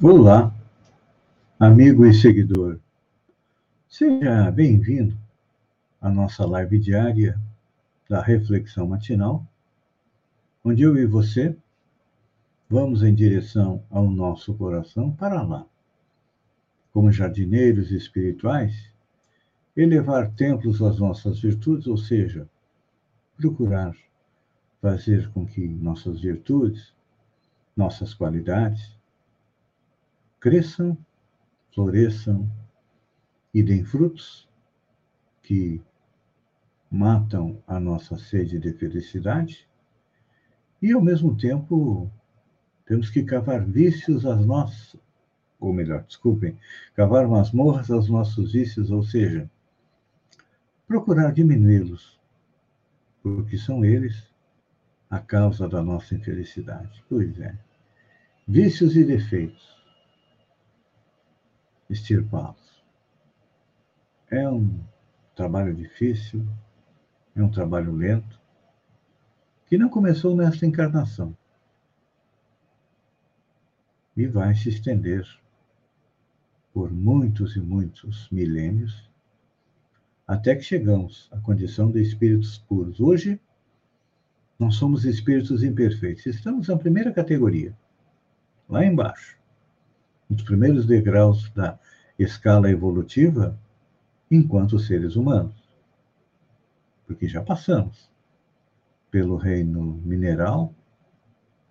Olá, amigo e seguidor. Seja bem-vindo à nossa live diária da Reflexão Matinal, onde eu e você vamos em direção ao nosso coração para lá. Como jardineiros espirituais, elevar templos às nossas virtudes, ou seja, procurar fazer com que nossas virtudes, nossas qualidades, cresçam, floresçam e deem frutos que matam a nossa sede de felicidade e, ao mesmo tempo, temos que cavar vícios às nossas, ou melhor, desculpem, cavar masmorras aos nossos vícios, ou seja, procurar diminuí-los, porque são eles a causa da nossa infelicidade. Pois é. Vícios e defeitos extirpá-los. É um trabalho difícil, é um trabalho lento, que não começou nesta encarnação e vai se estender por muitos e muitos milênios, até que chegamos à condição de espíritos puros. Hoje, nós somos espíritos imperfeitos. Estamos na primeira categoria, lá embaixo nos primeiros degraus da escala evolutiva enquanto seres humanos. Porque já passamos pelo reino mineral,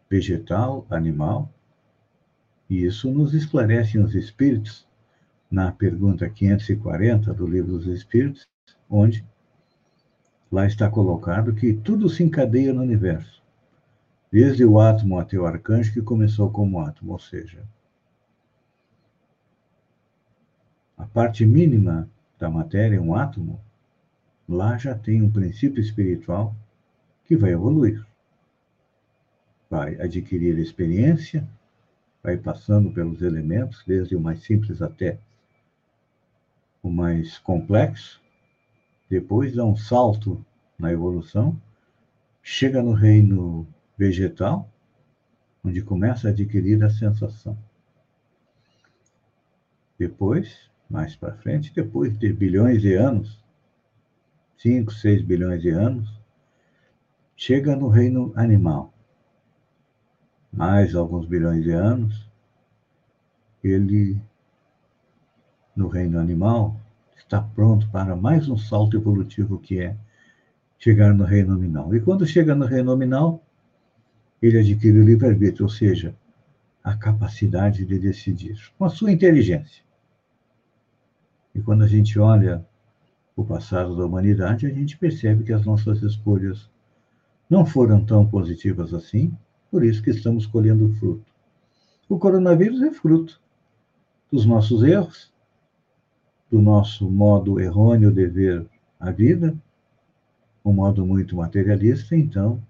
vegetal, animal, e isso nos esclarece os espíritos na pergunta 540 do Livro dos Espíritos, onde lá está colocado que tudo se encadeia no universo, desde o átomo até o arcanjo que começou como átomo, ou seja, a parte mínima da matéria, um átomo, lá já tem um princípio espiritual que vai evoluir. Vai adquirir experiência, vai passando pelos elementos, desde o mais simples até o mais complexo, depois dá um salto na evolução, chega no reino vegetal, onde começa a adquirir a sensação. Depois mais para frente, depois de bilhões de anos, 5, 6 bilhões de anos, chega no reino animal. Mais alguns bilhões de anos, ele, no reino animal, está pronto para mais um salto evolutivo que é chegar no reino nominal. E quando chega no reino nominal, ele adquire o livre-arbítrio, ou seja, a capacidade de decidir, com a sua inteligência. E quando a gente olha o passado da humanidade, a gente percebe que as nossas escolhas não foram tão positivas assim, por isso que estamos colhendo fruto. O coronavírus é fruto dos nossos erros, do nosso modo errôneo de ver a vida, um modo muito materialista, então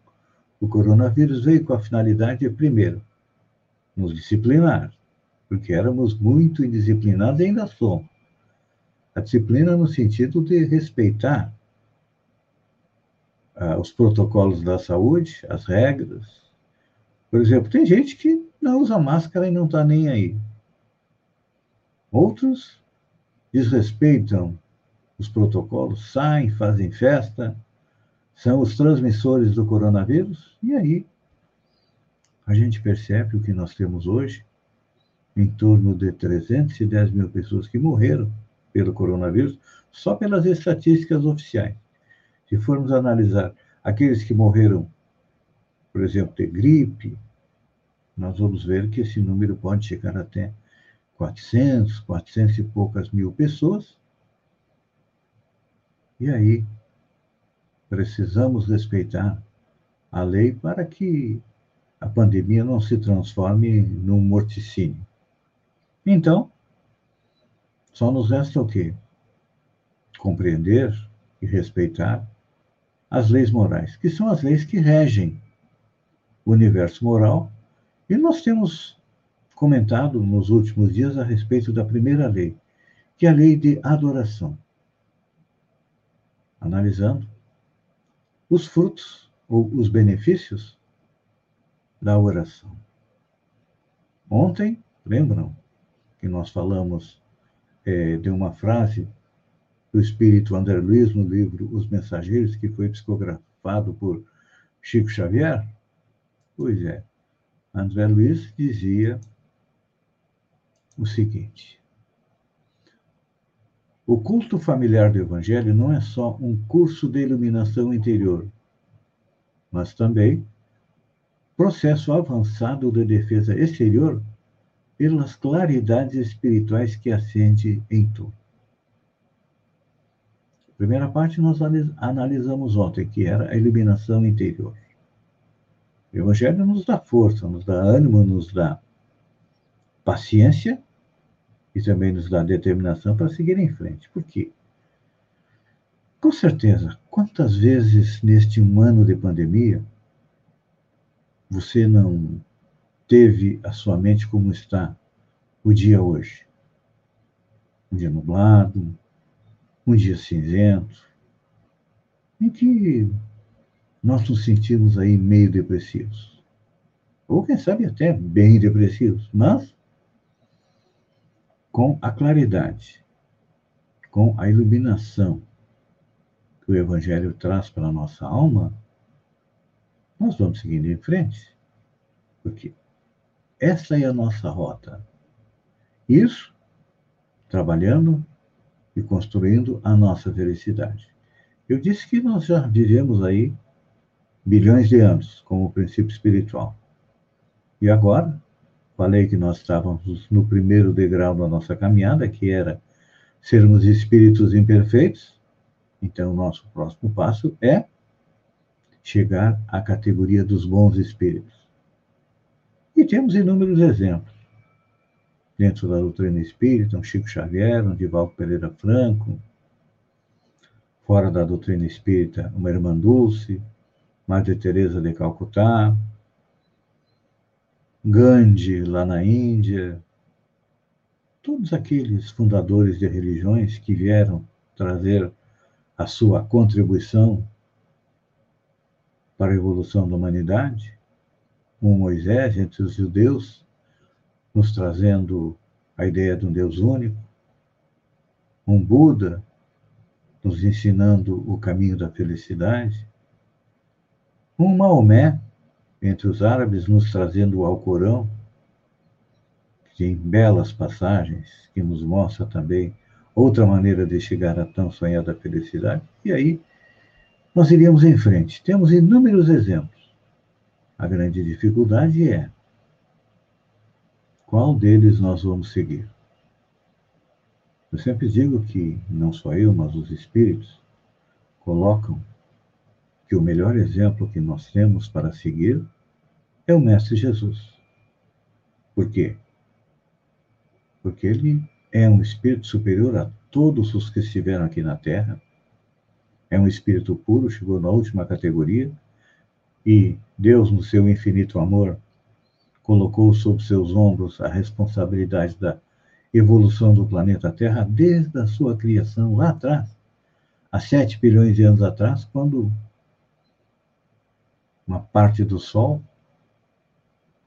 o coronavírus veio com a finalidade de, primeiro, nos disciplinar, porque éramos muito indisciplinados e ainda somos. A disciplina no sentido de respeitar ah, os protocolos da saúde, as regras. Por exemplo, tem gente que não usa máscara e não está nem aí. Outros desrespeitam os protocolos, saem, fazem festa, são os transmissores do coronavírus, e aí a gente percebe o que nós temos hoje, em torno de 310 mil pessoas que morreram pelo coronavírus, só pelas estatísticas oficiais. Se formos analisar aqueles que morreram, por exemplo, de gripe, nós vamos ver que esse número pode chegar até 400, 400 e poucas mil pessoas. E aí, precisamos respeitar a lei para que a pandemia não se transforme num morticínio. Então, só nos resta o quê? Compreender e respeitar as leis morais, que são as leis que regem o universo moral. E nós temos comentado nos últimos dias a respeito da primeira lei, que é a lei de adoração. Analisando os frutos ou os benefícios da oração. Ontem Lembram que nós falamos é, de uma frase do espírito André Luiz no livro Os Mensageiros, que foi psicografado por Chico Xavier? Pois é, André Luiz dizia o seguinte: o culto familiar do Evangelho não é só um curso de iluminação interior, mas também processo avançado de defesa exterior pelas claridades espirituais que acende em tu. Primeira parte nós analisamos ontem, que era a iluminação interior. O Evangelho nos dá força, nos dá ânimo, nos dá paciência e também nos dá determinação para seguir em frente. Por quê? Com certeza, quantas vezes neste um ano de pandemia você não teve a sua mente como está o dia hoje? Um dia nublado, um dia cinzento, em que nós nos sentimos aí meio depressivos. Ou quem sabe até bem depressivos, mas com a claridade, com a iluminação que o Evangelho traz para a nossa alma, nós vamos seguindo em frente. Porque essa é a nossa rota. Isso trabalhando e construindo a nossa felicidade. Eu disse que nós já vivemos aí bilhões de anos como princípio espiritual. E agora Falei que nós estávamos no primeiro degrau da nossa caminhada, que era sermos espíritos imperfeitos. Então, o nosso próximo passo é chegar à categoria dos bons espíritos. E temos inúmeros exemplos. Dentro da doutrina espírita, um Chico Xavier, um Divaldo Pereira Franco. Fora da doutrina espírita, uma Irmã Dulce, Madre Teresa de Calcutá, Gandhi lá na Índia, todos aqueles fundadores de religiões que vieram trazer a sua contribuição para a evolução da humanidade, um Moisés entre os judeus, nos trazendo a ideia de um Deus único, um Buda nos ensinando o caminho da felicidade, um Maomé entre os árabes, nos trazendo o Alcorão, que tem belas passagens, que nos mostra também outra maneira de chegar à tão sonhada felicidade. E aí nós iríamos em frente. Temos inúmeros exemplos. A grande dificuldade é qual deles nós vamos seguir. Eu sempre digo que não só eu, mas os espíritos colocam que o melhor exemplo que nós temos para seguir é o Mestre Jesus. Por quê? Porque ele é um espírito superior a todos os que estiveram aqui na Terra. É um espírito puro, chegou na última categoria. E Deus, no seu infinito amor, colocou sobre seus ombros a responsabilidade da evolução do planeta Terra desde a sua criação lá atrás, há 7 bilhões de anos atrás, quando uma parte do Sol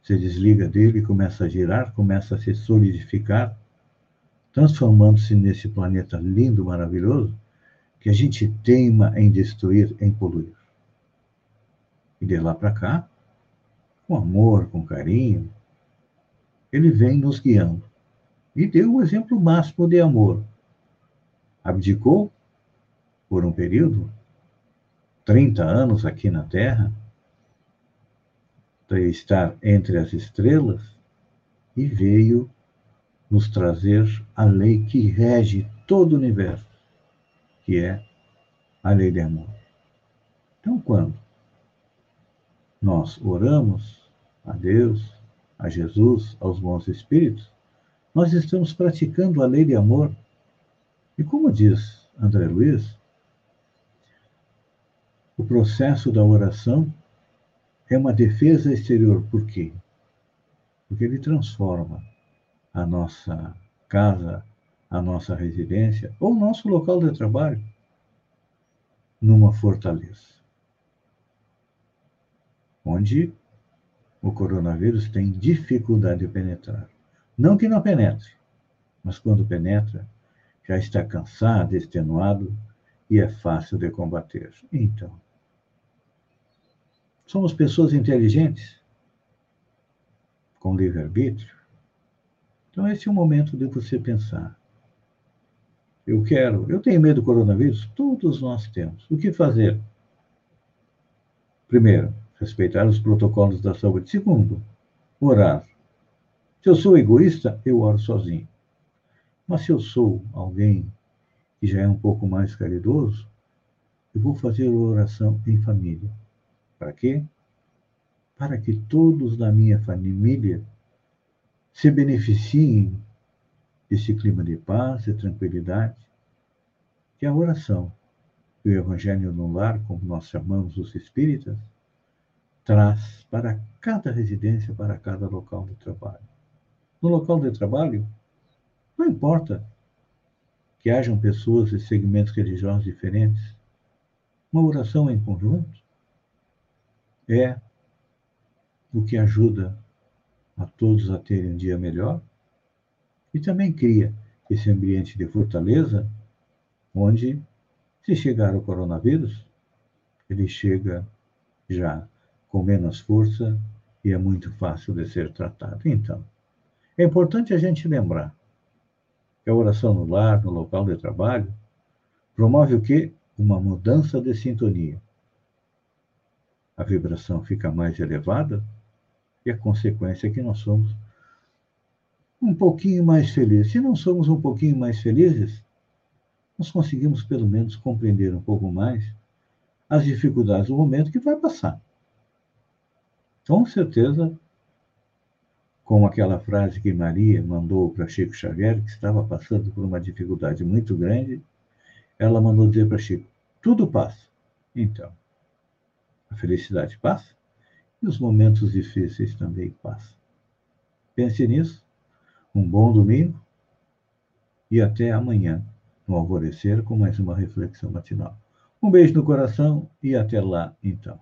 se desliga dele começa a girar, começa a se solidificar, transformando-se nesse planeta lindo, maravilhoso, que a gente teima em destruir, em poluir. E de lá para cá, com amor, com carinho, ele vem nos guiando. E deu o exemplo máximo de amor. Abdicou por um período, 30 anos aqui na Terra, de estar entre as estrelas e veio nos trazer a lei que rege todo o universo, que é a lei de amor. Então, quando nós oramos a Deus, a Jesus, aos bons espíritos, nós estamos praticando a lei de amor. E como diz André Luiz, o processo da oração é uma defesa exterior. Por quê? Porque ele transforma a nossa casa, a nossa residência ou nosso local de trabalho numa fortaleza. Onde o coronavírus tem dificuldade de penetrar. Não que não penetre, mas quando penetra, já está cansado, extenuado e é fácil de combater. Então, somos pessoas inteligentes, com livre-arbítrio. Então, esse é o momento de você pensar. Eu quero, eu tenho medo do coronavírus? Todos nós temos. O que fazer? Primeiro, respeitar os protocolos da saúde. Segundo, orar. Se eu sou egoísta, eu oro sozinho. Mas se eu sou alguém que já é um pouco mais caridoso, eu vou fazer oração em família. Para quê? Para que todos da minha família se beneficiem desse clima de paz e tranquilidade, que a oração e o Evangelho no lar, como nós chamamos os espíritas, traz para cada residência, para cada local de trabalho. No local de trabalho, não importa que hajam pessoas de segmentos religiosos diferentes, uma oração em conjunto é o que ajuda a todos a terem um dia melhor e também cria esse ambiente de fortaleza onde se chegar o coronavírus, ele chega já com menos força e é muito fácil de ser tratado. Então, é importante a gente lembrar que a oração no lar, no local de trabalho, promove o quê? Uma mudança de sintonia. A vibração fica mais elevada e a consequência é que nós somos um pouquinho mais felizes. Se não somos um pouquinho mais felizes, nós conseguimos pelo menos compreender um pouco mais as dificuldades do momento que vai passar. Com certeza, como aquela frase que Maria mandou para Chico Xavier, que estava passando por uma dificuldade muito grande, ela mandou dizer para Chico: tudo passa. Então, a felicidade passa e os momentos difíceis também passam. Pense nisso. Um bom domingo e até amanhã no alvorecer com mais uma reflexão matinal. Um beijo no coração e até lá, então.